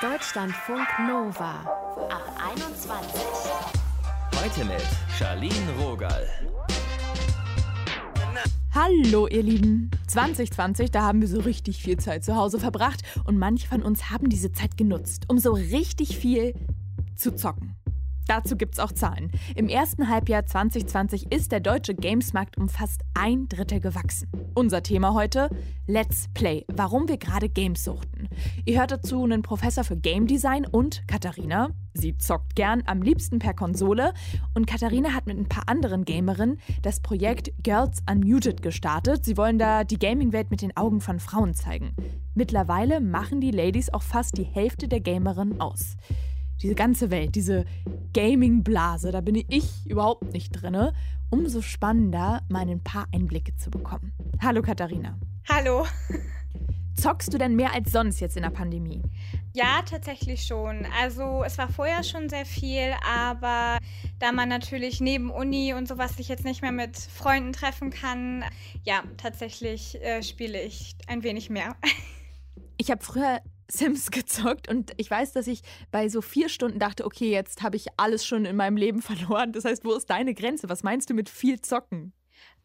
Deutschlandfunk Nova ab 21. Heute mit Charlene Rogal. Hallo ihr Lieben. 2020, da haben wir so richtig viel Zeit zu Hause verbracht und manche von uns haben diese Zeit genutzt, um so richtig viel zu zocken. Dazu gibt es auch Zahlen. Im ersten Halbjahr 2020 ist der deutsche Gamesmarkt um fast ein Drittel gewachsen. Unser Thema heute: Let's Play. Warum wir gerade Games suchten. Ihr hört dazu einen Professor für Game Design und Katharina. Sie zockt gern, am liebsten per Konsole. Und Katharina hat mit ein paar anderen Gamerinnen das Projekt Girls Unmuted gestartet. Sie wollen da die Gaming-Welt mit den Augen von Frauen zeigen. Mittlerweile machen die Ladies auch fast die Hälfte der Gamerinnen aus diese ganze Welt, diese Gaming-Blase, da bin ich überhaupt nicht drin. Umso spannender, mal ein paar Einblicke zu bekommen. Hallo Katharina. Hallo. Zockst du denn mehr als sonst jetzt in der Pandemie? Ja, tatsächlich schon. Also es war vorher schon sehr viel, aber da man natürlich neben Uni und sowas sich jetzt nicht mehr mit Freunden treffen kann, ja, tatsächlich äh, spiele ich ein wenig mehr. Ich habe früher Sims gezockt und ich weiß, dass ich bei so vier Stunden dachte, okay, jetzt habe ich alles schon in meinem Leben verloren. Das heißt, wo ist deine Grenze? Was meinst du mit viel zocken?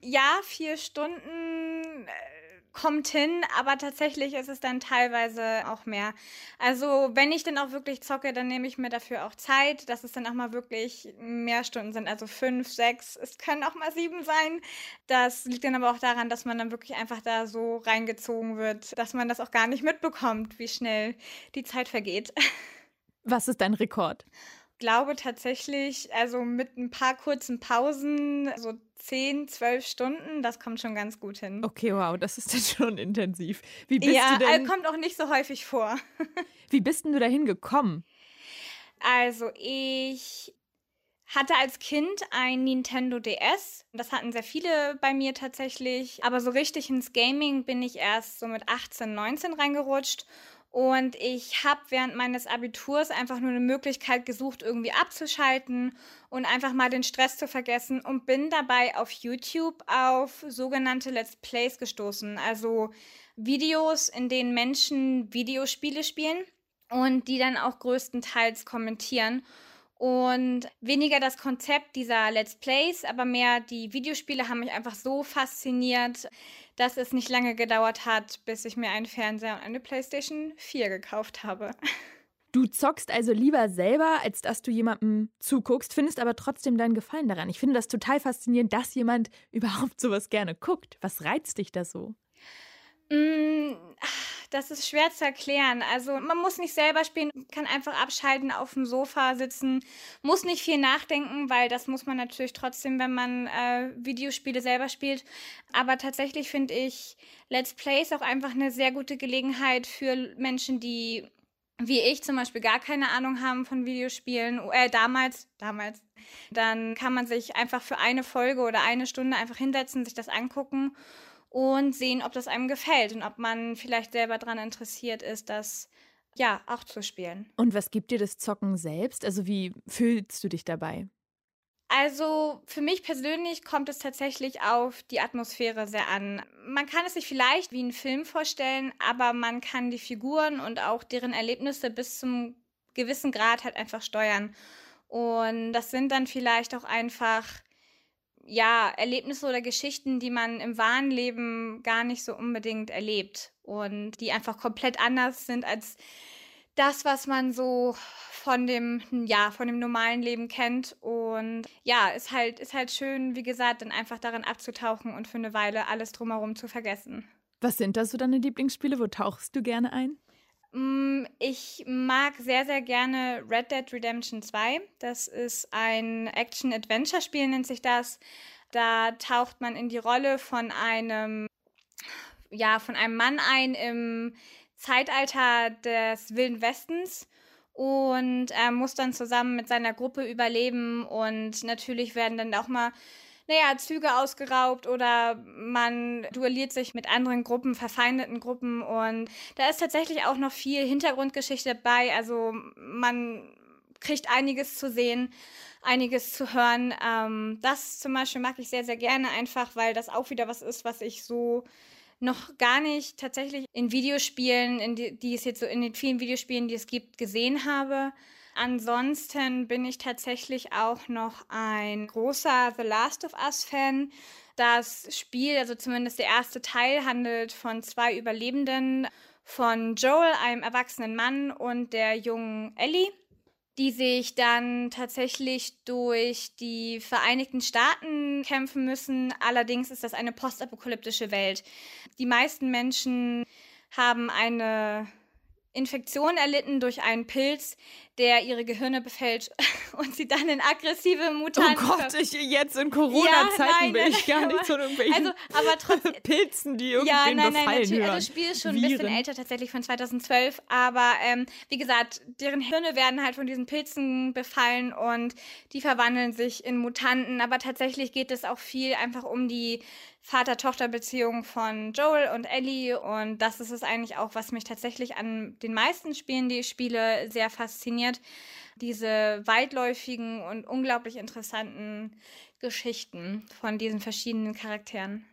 Ja, vier Stunden äh, kommt hin, aber tatsächlich ist es dann teilweise auch mehr. Also wenn ich dann auch wirklich zocke, dann nehme ich mir dafür auch Zeit, dass es dann auch mal wirklich mehr Stunden sind, also fünf, sechs, es können auch mal sieben sein. Das liegt dann aber auch daran, dass man dann wirklich einfach da so reingezogen wird, dass man das auch gar nicht mitbekommt, wie schnell die Zeit vergeht. Was ist dein Rekord? glaube tatsächlich, also mit ein paar kurzen Pausen, so 10, 12 Stunden, das kommt schon ganz gut hin. Okay, wow, das ist dann schon intensiv. Wie bist ja, du denn? Ja, kommt auch nicht so häufig vor. Wie bist denn du dahin gekommen? Also, ich hatte als Kind ein Nintendo DS. Das hatten sehr viele bei mir tatsächlich. Aber so richtig ins Gaming bin ich erst so mit 18, 19 reingerutscht. Und ich habe während meines Abiturs einfach nur eine Möglichkeit gesucht, irgendwie abzuschalten und einfach mal den Stress zu vergessen und bin dabei auf YouTube auf sogenannte Let's Plays gestoßen. Also Videos, in denen Menschen Videospiele spielen und die dann auch größtenteils kommentieren. Und weniger das Konzept dieser Let's Plays, aber mehr die Videospiele haben mich einfach so fasziniert, dass es nicht lange gedauert hat, bis ich mir einen Fernseher und eine PlayStation 4 gekauft habe. Du zockst also lieber selber, als dass du jemandem zuguckst, findest aber trotzdem deinen Gefallen daran. Ich finde das total faszinierend, dass jemand überhaupt sowas gerne guckt. Was reizt dich da so? Mm, das ist schwer zu erklären. Also man muss nicht selber spielen, kann einfach abschalten, auf dem Sofa sitzen, muss nicht viel nachdenken, weil das muss man natürlich trotzdem, wenn man äh, Videospiele selber spielt. Aber tatsächlich finde ich Let's Plays auch einfach eine sehr gute Gelegenheit für Menschen, die wie ich zum Beispiel gar keine Ahnung haben von Videospielen, äh, damals, damals, dann kann man sich einfach für eine Folge oder eine Stunde einfach hinsetzen, sich das angucken und sehen, ob das einem gefällt und ob man vielleicht selber daran interessiert ist, das ja auch zu spielen. Und was gibt dir das Zocken selbst? Also wie fühlst du dich dabei? Also für mich persönlich kommt es tatsächlich auf die Atmosphäre sehr an. Man kann es sich vielleicht wie einen Film vorstellen, aber man kann die Figuren und auch deren Erlebnisse bis zum gewissen Grad halt einfach steuern. Und das sind dann vielleicht auch einfach ja, Erlebnisse oder Geschichten, die man im wahren Leben gar nicht so unbedingt erlebt und die einfach komplett anders sind als das, was man so von dem, ja, von dem normalen Leben kennt. Und ja, ist halt, ist halt schön, wie gesagt, dann einfach darin abzutauchen und für eine Weile alles drumherum zu vergessen. Was sind das so deine Lieblingsspiele? Wo tauchst du gerne ein? Mm, ich mag sehr, sehr gerne Red Dead Redemption 2. Das ist ein Action-Adventure-Spiel, nennt sich das. Da taucht man in die Rolle von einem, ja, von einem Mann ein im Zeitalter des Wilden Westens und er muss dann zusammen mit seiner Gruppe überleben und natürlich werden dann auch mal naja, Züge ausgeraubt oder man duelliert sich mit anderen Gruppen, verfeindeten Gruppen und da ist tatsächlich auch noch viel Hintergrundgeschichte dabei. Also man kriegt einiges zu sehen, einiges zu hören. Ähm, das zum Beispiel mag ich sehr, sehr gerne einfach, weil das auch wieder was ist, was ich so noch gar nicht tatsächlich in Videospielen, in die, die es jetzt so in den vielen Videospielen, die es gibt, gesehen habe. Ansonsten bin ich tatsächlich auch noch ein großer The Last of Us-Fan. Das Spiel, also zumindest der erste Teil, handelt von zwei Überlebenden, von Joel, einem erwachsenen Mann, und der jungen Ellie die sich dann tatsächlich durch die Vereinigten Staaten kämpfen müssen. Allerdings ist das eine postapokalyptische Welt. Die meisten Menschen haben eine Infektion erlitten durch einen Pilz, der ihre Gehirne befällt und sie dann in aggressive Mutanten. Oh Gott, ich jetzt in Corona-Zeiten ja, bin ich gar nicht von irgendwelchen also, aber trotzdem, Pilzen, die irgendwie ja, nein, nein, natürlich. Hören. Also das Spiel ist schon Viren. ein bisschen älter, tatsächlich von 2012. Aber ähm, wie gesagt, deren Hirne werden halt von diesen Pilzen befallen und die verwandeln sich in Mutanten. Aber tatsächlich geht es auch viel einfach um die Vater-Tochter-Beziehung von Joel und Ellie. Und das ist es eigentlich auch, was mich tatsächlich an den meisten Spielen, die ich spiele, sehr fasziniert. Diese weitläufigen und unglaublich interessanten Geschichten von diesen verschiedenen Charakteren.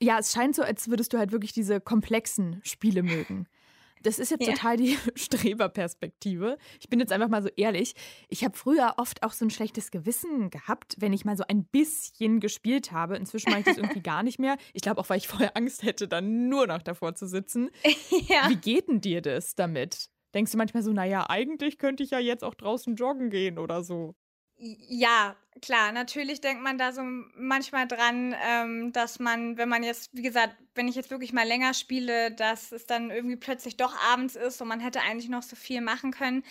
Ja, es scheint so, als würdest du halt wirklich diese komplexen Spiele mögen. Das ist jetzt ja. total die Streberperspektive. Ich bin jetzt einfach mal so ehrlich. Ich habe früher oft auch so ein schlechtes Gewissen gehabt, wenn ich mal so ein bisschen gespielt habe. Inzwischen mache ich das irgendwie gar nicht mehr. Ich glaube auch, weil ich vorher Angst hätte, dann nur noch davor zu sitzen. Ja. Wie geht denn dir das damit? Denkst du manchmal so, naja, eigentlich könnte ich ja jetzt auch draußen joggen gehen oder so? Ja, klar, natürlich denkt man da so manchmal dran, ähm, dass man, wenn man jetzt, wie gesagt, wenn ich jetzt wirklich mal länger spiele, dass es dann irgendwie plötzlich doch abends ist und man hätte eigentlich noch so viel machen können.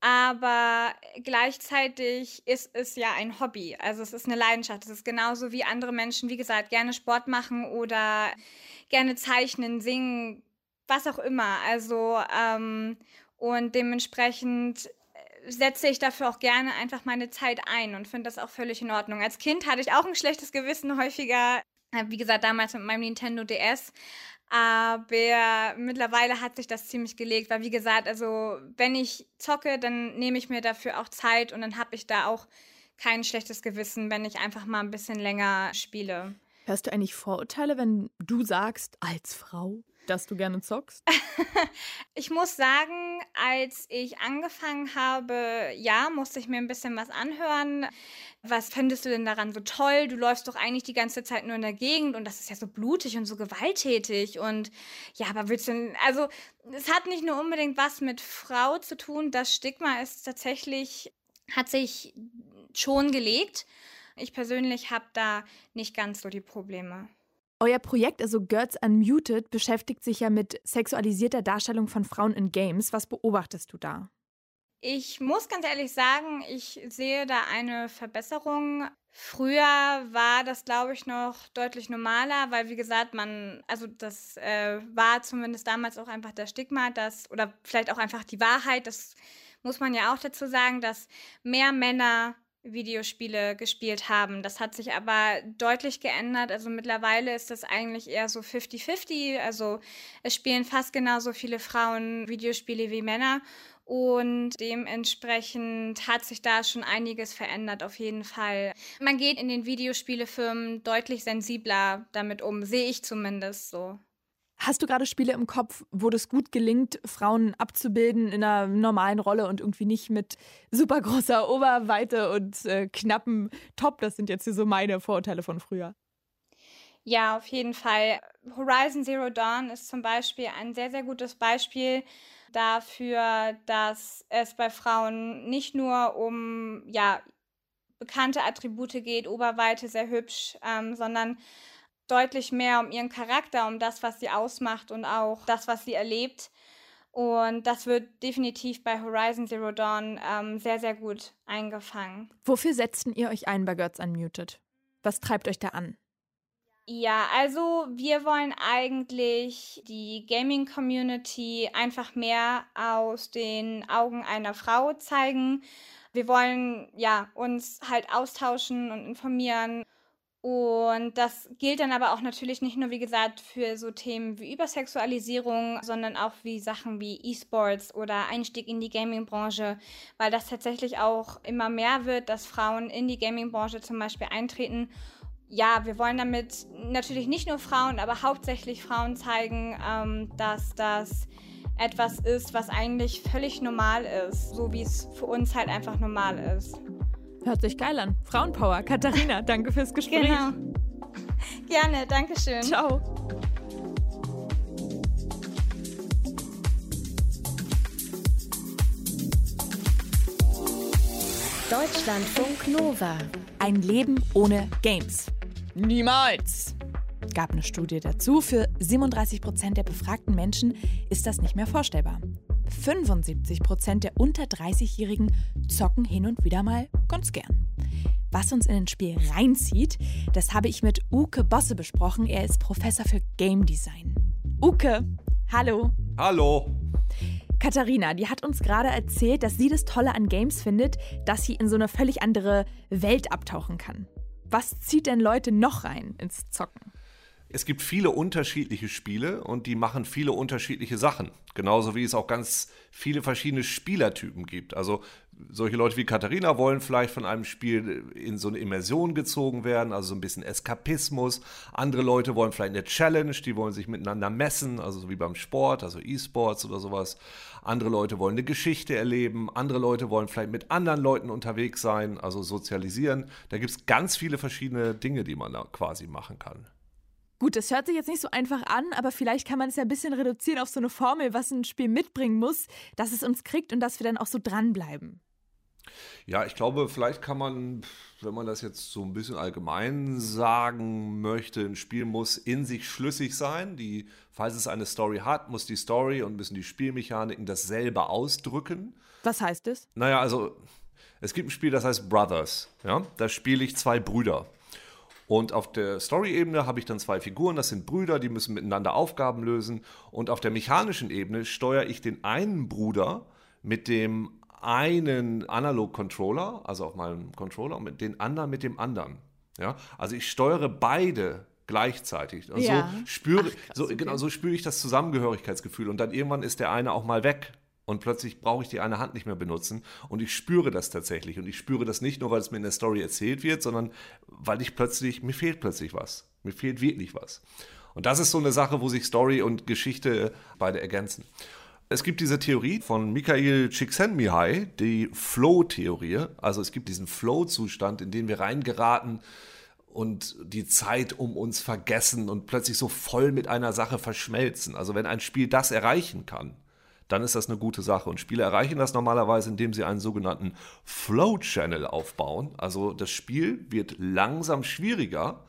Aber gleichzeitig ist es ja ein Hobby. Also es ist eine Leidenschaft. Es ist genauso wie andere Menschen, wie gesagt, gerne Sport machen oder gerne zeichnen, singen, was auch immer. Also ähm, und dementsprechend setze ich dafür auch gerne einfach meine Zeit ein und finde das auch völlig in Ordnung. Als Kind hatte ich auch ein schlechtes Gewissen häufiger, äh, wie gesagt, damals mit meinem Nintendo DS. Aber mittlerweile hat sich das ziemlich gelegt, weil wie gesagt, also wenn ich zocke, dann nehme ich mir dafür auch Zeit und dann habe ich da auch kein schlechtes Gewissen, wenn ich einfach mal ein bisschen länger spiele. Hörst du eigentlich Vorurteile, wenn du sagst, als Frau? Dass du gerne zockst? ich muss sagen, als ich angefangen habe, ja, musste ich mir ein bisschen was anhören. Was findest du denn daran so toll? Du läufst doch eigentlich die ganze Zeit nur in der Gegend und das ist ja so blutig und so gewalttätig. Und ja, aber willst du denn, also es hat nicht nur unbedingt was mit Frau zu tun. Das Stigma ist tatsächlich, hat sich schon gelegt. Ich persönlich habe da nicht ganz so die Probleme. Euer Projekt, also Girls Unmuted, beschäftigt sich ja mit sexualisierter Darstellung von Frauen in Games. Was beobachtest du da? Ich muss ganz ehrlich sagen, ich sehe da eine Verbesserung. Früher war das, glaube ich, noch deutlich normaler, weil, wie gesagt, man, also das äh, war zumindest damals auch einfach das Stigma, dass, oder vielleicht auch einfach die Wahrheit, das muss man ja auch dazu sagen, dass mehr Männer Videospiele gespielt haben. Das hat sich aber deutlich geändert. Also mittlerweile ist das eigentlich eher so 50-50. Also es spielen fast genauso viele Frauen Videospiele wie Männer. Und dementsprechend hat sich da schon einiges verändert, auf jeden Fall. Man geht in den Videospielefirmen deutlich sensibler damit um, sehe ich zumindest so. Hast du gerade Spiele im Kopf, wo das gut gelingt, Frauen abzubilden in einer normalen Rolle und irgendwie nicht mit super großer Oberweite und äh, knappen Top? Das sind jetzt hier so meine Vorurteile von früher. Ja, auf jeden Fall. Horizon Zero Dawn ist zum Beispiel ein sehr, sehr gutes Beispiel dafür, dass es bei Frauen nicht nur um ja, bekannte Attribute geht, Oberweite, sehr hübsch, ähm, sondern deutlich mehr um ihren Charakter, um das, was sie ausmacht und auch das, was sie erlebt. Und das wird definitiv bei Horizon Zero Dawn ähm, sehr, sehr gut eingefangen. Wofür setzten ihr euch ein bei Girls Unmuted? Was treibt euch da an? Ja, also wir wollen eigentlich die Gaming-Community einfach mehr aus den Augen einer Frau zeigen. Wir wollen ja uns halt austauschen und informieren und das gilt dann aber auch natürlich nicht nur, wie gesagt, für so Themen wie Übersexualisierung, sondern auch wie Sachen wie E-Sports oder Einstieg in die Gaming-Branche, weil das tatsächlich auch immer mehr wird, dass Frauen in die Gaming-Branche zum Beispiel eintreten. ja, wir wollen damit natürlich nicht nur Frauen, aber hauptsächlich Frauen zeigen, ähm, dass das etwas ist, was eigentlich völlig normal ist, so wie es für uns halt einfach normal ist. Hört sich geil an. Frauenpower. Katharina, danke fürs Gespräch. Genau. Gerne, danke schön. Ciao. Deutschlandfunk Nova. Ein Leben ohne Games. Niemals. Gab eine Studie dazu. Für 37 Prozent der befragten Menschen ist das nicht mehr vorstellbar. 75 Prozent der unter 30-Jährigen zocken hin und wieder mal ganz gern. Was uns in ein Spiel reinzieht, das habe ich mit Uke Bosse besprochen. Er ist Professor für Game Design. Uke, hallo. Hallo. Katharina, die hat uns gerade erzählt, dass sie das Tolle an Games findet, dass sie in so eine völlig andere Welt abtauchen kann. Was zieht denn Leute noch rein ins Zocken? Es gibt viele unterschiedliche Spiele und die machen viele unterschiedliche Sachen. Genauso wie es auch ganz viele verschiedene Spielertypen gibt. Also solche Leute wie Katharina wollen vielleicht von einem Spiel in so eine Immersion gezogen werden, also so ein bisschen Eskapismus. Andere Leute wollen vielleicht eine Challenge, die wollen sich miteinander messen, also so wie beim Sport, also E-Sports oder sowas. Andere Leute wollen eine Geschichte erleben. Andere Leute wollen vielleicht mit anderen Leuten unterwegs sein, also sozialisieren. Da gibt es ganz viele verschiedene Dinge, die man da quasi machen kann. Gut, das hört sich jetzt nicht so einfach an, aber vielleicht kann man es ja ein bisschen reduzieren auf so eine Formel, was ein Spiel mitbringen muss, dass es uns kriegt und dass wir dann auch so dranbleiben. Ja, ich glaube, vielleicht kann man, wenn man das jetzt so ein bisschen allgemein sagen möchte, ein Spiel muss in sich schlüssig sein. Die, falls es eine Story hat, muss die Story und müssen die Spielmechaniken dasselbe ausdrücken. Was heißt das? Naja, also es gibt ein Spiel, das heißt Brothers. Ja? Da spiele ich zwei Brüder. Und auf der Story-Ebene habe ich dann zwei Figuren, das sind Brüder, die müssen miteinander Aufgaben lösen. Und auf der mechanischen Ebene steuere ich den einen Bruder mit dem einen Analog-Controller, also auf meinem Controller, und den anderen mit dem anderen. Ja? Also ich steuere beide gleichzeitig. Und Ja. so spüre, Ach, krass, so, okay. genau, so spüre ich das Zusammengehörigkeitsgefühl. Und dann irgendwann ist der eine auch mal weg. Und plötzlich brauche ich die eine Hand nicht mehr benutzen. Und ich spüre das tatsächlich. Und ich spüre das nicht nur, weil es mir in der Story erzählt wird, sondern weil ich plötzlich, mir fehlt plötzlich was. Mir fehlt wirklich was. Und das ist so eine Sache, wo sich Story und Geschichte beide ergänzen. Es gibt diese Theorie von Mikhail Csikszentmihalyi, die Flow-Theorie. Also es gibt diesen Flow-Zustand, in den wir reingeraten und die Zeit um uns vergessen und plötzlich so voll mit einer Sache verschmelzen. Also wenn ein Spiel das erreichen kann, dann ist das eine gute Sache. Und Spiele erreichen das normalerweise, indem sie einen sogenannten Flow-Channel aufbauen. Also das Spiel wird langsam schwieriger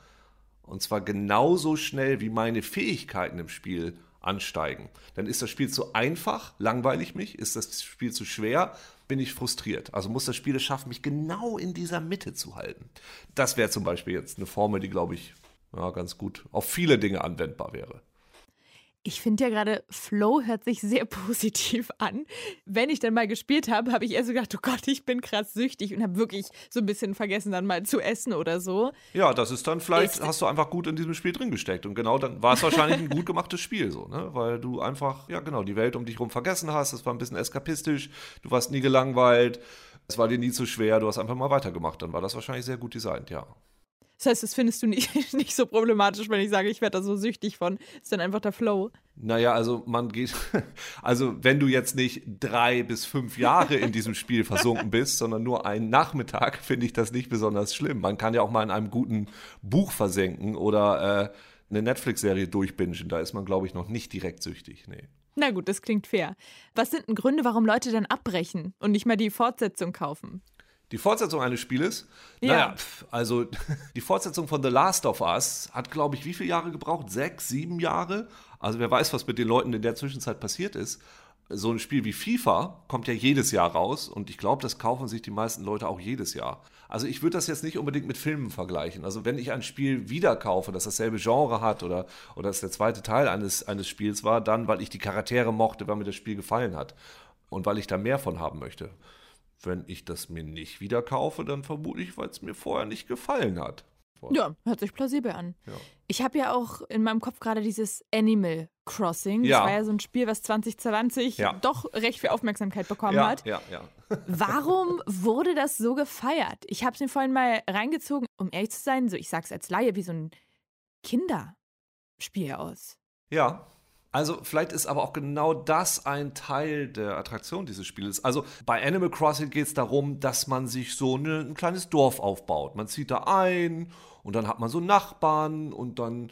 und zwar genauso schnell, wie meine Fähigkeiten im Spiel ansteigen. Dann ist das Spiel zu einfach, langweile ich mich, ist das Spiel zu schwer, bin ich frustriert. Also muss das Spiel es schaffen, mich genau in dieser Mitte zu halten. Das wäre zum Beispiel jetzt eine Formel, die, glaube ich, ja, ganz gut auf viele Dinge anwendbar wäre. Ich finde ja gerade, Flow hört sich sehr positiv an. Wenn ich dann mal gespielt habe, habe ich erst so gedacht, oh Gott, ich bin krass süchtig und habe wirklich so ein bisschen vergessen, dann mal zu essen oder so. Ja, das ist dann vielleicht, Ist- hast du einfach gut in diesem Spiel drin gesteckt. Und genau dann war es wahrscheinlich ein gut gemachtes Spiel, so, ne? Weil du einfach, ja genau, die Welt um dich rum vergessen hast. Es war ein bisschen eskapistisch, du warst nie gelangweilt, es war dir nie zu schwer, du hast einfach mal weitergemacht. Dann war das wahrscheinlich sehr gut designt, ja. Das heißt, das findest du nicht, nicht so problematisch, wenn ich sage, ich werde da so süchtig von. Ist dann einfach der Flow. Naja, also man geht, also wenn du jetzt nicht drei bis fünf Jahre in diesem Spiel versunken bist, sondern nur einen Nachmittag, finde ich das nicht besonders schlimm. Man kann ja auch mal in einem guten Buch versenken oder äh, eine Netflix-Serie durchbingen. Da ist man, glaube ich, noch nicht direkt süchtig. Nee. Na gut, das klingt fair. Was sind denn Gründe, warum Leute dann abbrechen und nicht mal die Fortsetzung kaufen? Die Fortsetzung eines Spieles? Ja. Naja, pf, also die Fortsetzung von The Last of Us hat, glaube ich, wie viele Jahre gebraucht? Sechs, sieben Jahre? Also wer weiß, was mit den Leuten in der Zwischenzeit passiert ist. So ein Spiel wie FIFA kommt ja jedes Jahr raus und ich glaube, das kaufen sich die meisten Leute auch jedes Jahr. Also ich würde das jetzt nicht unbedingt mit Filmen vergleichen. Also wenn ich ein Spiel wieder kaufe, das dasselbe Genre hat oder, oder das der zweite Teil eines, eines Spiels war, dann, weil ich die Charaktere mochte, weil mir das Spiel gefallen hat und weil ich da mehr von haben möchte. Wenn ich das mir nicht wieder kaufe, dann vermute ich, weil es mir vorher nicht gefallen hat. Ja, hört sich plausibel an. Ja. Ich habe ja auch in meinem Kopf gerade dieses Animal Crossing. Das Ja. war ja so ein Spiel, was 2020 Ja. doch recht viel Aufmerksamkeit bekommen Ja, hat. ja, ja. Warum wurde das so gefeiert? Ich habe es mir vorhin mal reingezogen, um ehrlich zu sein, so ich sag's als Laie, wie so ein Kinderspiel aus. Ja. Also vielleicht ist aber auch genau das ein Teil der Attraktion dieses Spiels. Also bei Animal Crossing geht es darum, dass man sich so eine, ein kleines Dorf aufbaut. Man zieht da ein und dann hat man so Nachbarn und dann,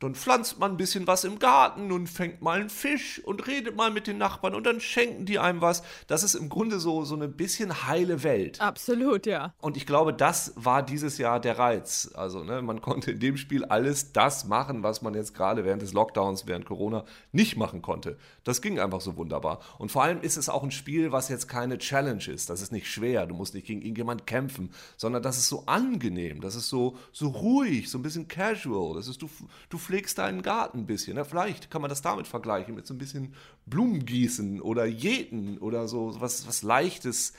dann pflanzt man ein bisschen was im Garten und fängt mal einen Fisch und redet mal mit den Nachbarn und dann schenken die einem was. Das ist im Grunde so, so eine bisschen heile Welt. Absolut, ja. Und ich glaube, das war dieses Jahr der Reiz. Also, ne, man konnte in dem Spiel alles das machen, was man jetzt gerade während des Lockdowns, während Corona nicht machen konnte. Das ging einfach so wunderbar. Und vor allem ist es auch ein Spiel, was jetzt keine Challenge ist. Das ist nicht schwer. Du musst nicht gegen irgendjemand kämpfen, sondern das ist so angenehm. Das ist so, so ruhig, so ein bisschen casual. Das ist, du, du pflegst deinen Garten ein bisschen. Ne? Vielleicht kann man das damit vergleichen, mit so ein bisschen Blumengießen oder Jäten oder so was, was Leichtes.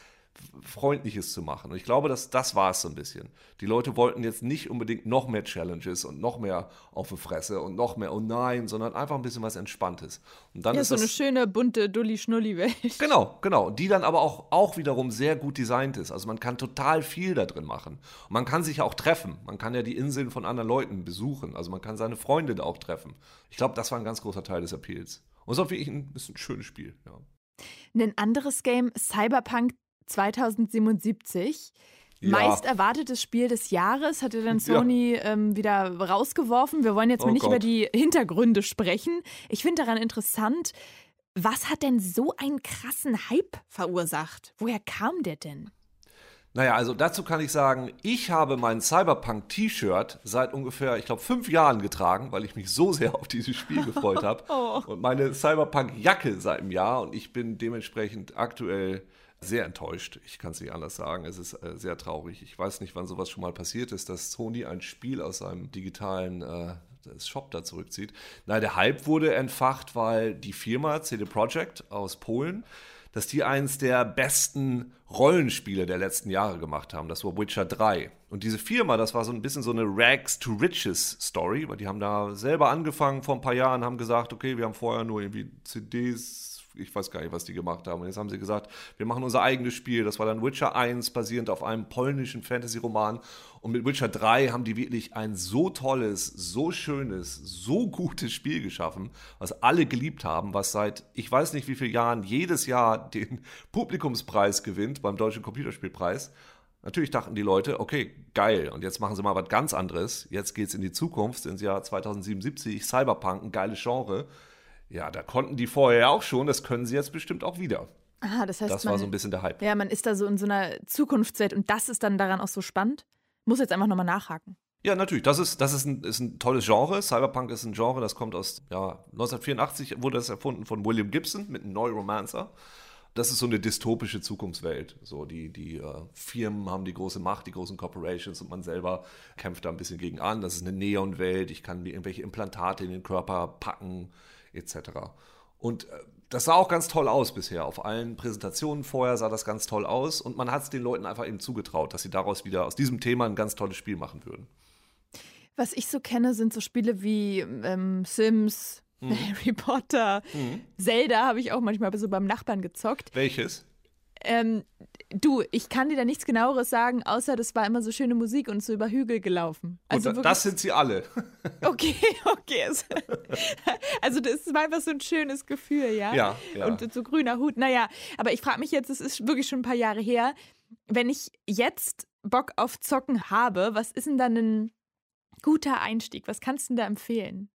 Freundliches zu machen. Und ich glaube, dass das war es so ein bisschen. Die Leute wollten jetzt nicht unbedingt noch mehr Challenges und noch mehr auf die Fresse und noch mehr, oh nein, sondern einfach ein bisschen was Entspanntes. Und dann Ja, ist so das, eine schöne, bunte, Dulli-Schnulli-Welt. Genau, genau. Die dann aber auch, auch wiederum sehr gut designt ist. Also man kann total viel da drin machen. Und man kann sich ja auch treffen. Man kann ja die Inseln von anderen Leuten besuchen. Also man kann seine Freunde da auch treffen. Ich glaube, das war ein ganz großer Teil des Appeals. Und es ist auch wirklich ein, ist ein schönes Spiel. Ja. Ein anderes Game, Cyberpunk 2077. Ja. Meist erwartetes Spiel des Jahres dann Ja. Sony ähm, wieder rausgeworfen. Wir wollen jetzt mal Oh nicht Gott. über die Hintergründe sprechen. Ich finde daran interessant, was hat denn so einen krassen Hype verursacht? Woher kam der denn? Naja, also dazu kann ich sagen, ich habe mein Cyberpunk-T-Shirt seit ungefähr, ich glaube, fünf Jahren getragen, weil ich mich so sehr auf dieses Spiel gefreut habe. Oh. Und meine Cyberpunk-Jacke seit einem Jahr und ich bin dementsprechend aktuell sehr enttäuscht. Ich kann es nicht anders sagen. Es ist äh, sehr traurig. Ich weiß nicht, wann sowas schon mal passiert ist, dass Sony ein Spiel aus seinem digitalen äh, Shop da zurückzieht. Nein, der Hype wurde entfacht, weil die Firma CD Projekt aus Polen dass die eins der besten Rollenspiele der letzten Jahre gemacht haben. Das war Witcher 3. Und diese Firma, das war so ein bisschen so eine Rags to Riches Story, weil die haben da selber angefangen vor ein paar Jahren, haben gesagt, okay, wir haben vorher nur irgendwie CDs, ich weiß gar nicht, was die gemacht haben. Und jetzt haben sie gesagt, wir machen unser eigenes Spiel. Das war dann Witcher 1, basierend auf einem polnischen Fantasy-Roman. Und mit Witcher 3 haben die wirklich ein so tolles, so schönes, so gutes Spiel geschaffen, was alle geliebt haben, was seit ich weiß nicht wie vielen Jahren jedes Jahr den Publikumspreis gewinnt beim Deutschen Computerspielpreis. Natürlich dachten die Leute, okay, geil, und jetzt machen sie mal was ganz anderes. Jetzt geht's in die Zukunft, ins Jahr 2077, Cyberpunk, ein geiles Genre. Ja, da konnten die vorher ja auch schon, das können sie jetzt bestimmt auch wieder. Ah, das heißt, Das man, war so ein bisschen der Hype. ja, man ist da so in so einer Zukunftswelt und das ist dann daran auch so spannend. Muss jetzt einfach nochmal nachhaken. Ja, natürlich. Das ist, das ist, ein, ist ein tolles Genre. Cyberpunk ist ein Genre, das kommt aus, ja, 1984 wurde das erfunden von William Gibson mit einem Neuromancer. Das ist so eine dystopische Zukunftswelt. So, die, die äh, Firmen haben die große Macht, die großen Corporations und man selber kämpft da ein bisschen gegen an. Das ist eine Neonwelt. Ich kann mir irgendwelche Implantate in den Körper packen, etc. Und äh, das sah auch ganz toll aus bisher. Auf allen Präsentationen vorher sah das ganz toll aus und man hat es den Leuten einfach eben zugetraut, dass sie daraus wieder aus diesem Thema ein ganz tolles Spiel machen würden. Was ich so kenne, sind so Spiele wie ähm, Sims, Mhm. Harry Potter, Zelda habe ich auch manchmal so beim Nachbarn gezockt. Welches? Ähm, du, ich kann dir da nichts genaueres sagen, außer das war immer so schöne Musik und so über Hügel gelaufen. Also und das sind sie alle. Okay, okay. Also das war einfach so ein schönes Gefühl, ja? Ja, ja. Und so grüner Hut. Naja, aber ich frage mich jetzt, es ist wirklich schon ein paar Jahre her, wenn ich jetzt Bock auf Zocken habe, was ist denn dann ein guter Einstieg? Was kannst du denn da empfehlen?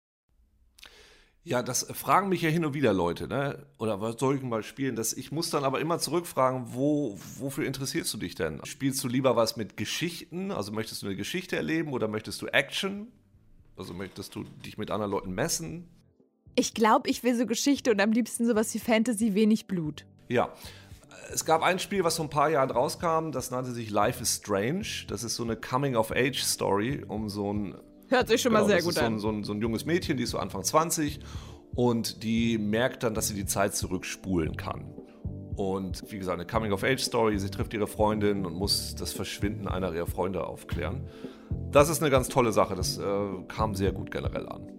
Ja, das fragen mich ja hin und wieder Leute, ne? Oder was soll ich denn mal spielen? Das, ich muss dann aber immer zurückfragen, wo, wofür interessierst du dich denn? Spielst du lieber was mit Geschichten? Also möchtest du eine Geschichte erleben oder möchtest du Action? Also möchtest du dich mit anderen Leuten messen? Ich glaube, ich will so Geschichte und am liebsten sowas wie Fantasy, wenig Blut. Ja. Es gab ein Spiel, was vor ein paar Jahren rauskam, das nannte sich Life is Strange. Das ist so eine Coming-of-Age-Story um so ein Hört sich schon mal Genau, sehr das gut so an. so, ein, so ein junges Mädchen, die ist so Anfang 20 und die merkt dann, dass sie die Zeit zurückspulen kann. Und wie gesagt, eine Coming-of-Age-Story. Sie trifft ihre Freundin und muss das Verschwinden einer ihrer Freunde aufklären. Das ist eine ganz tolle Sache. Das äh, kam sehr gut generell an.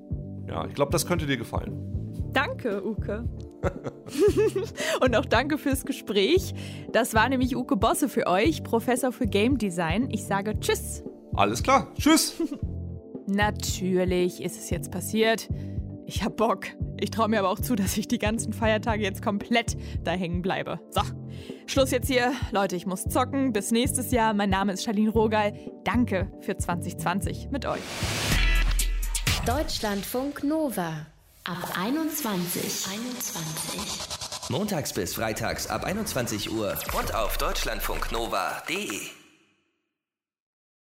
Ja, ich glaube, das könnte dir gefallen. Danke, Uke. und auch danke fürs Gespräch. Das war nämlich Uke Bosse für euch, Professor für Game Design. Ich sage Tschüss. Alles klar. Tschüss. Natürlich ist es jetzt passiert. Ich hab Bock. Ich traue mir aber auch zu, dass ich die ganzen Feiertage jetzt komplett da hängen bleibe. So, Schluss jetzt hier. Leute, ich muss zocken. Bis nächstes Jahr. Mein Name ist Charlene Rogal. Danke für 2020 mit euch. Deutschlandfunk Nova. Ab 21. 21. Montags bis freitags ab 21 Uhr und auf deutschlandfunknova.de.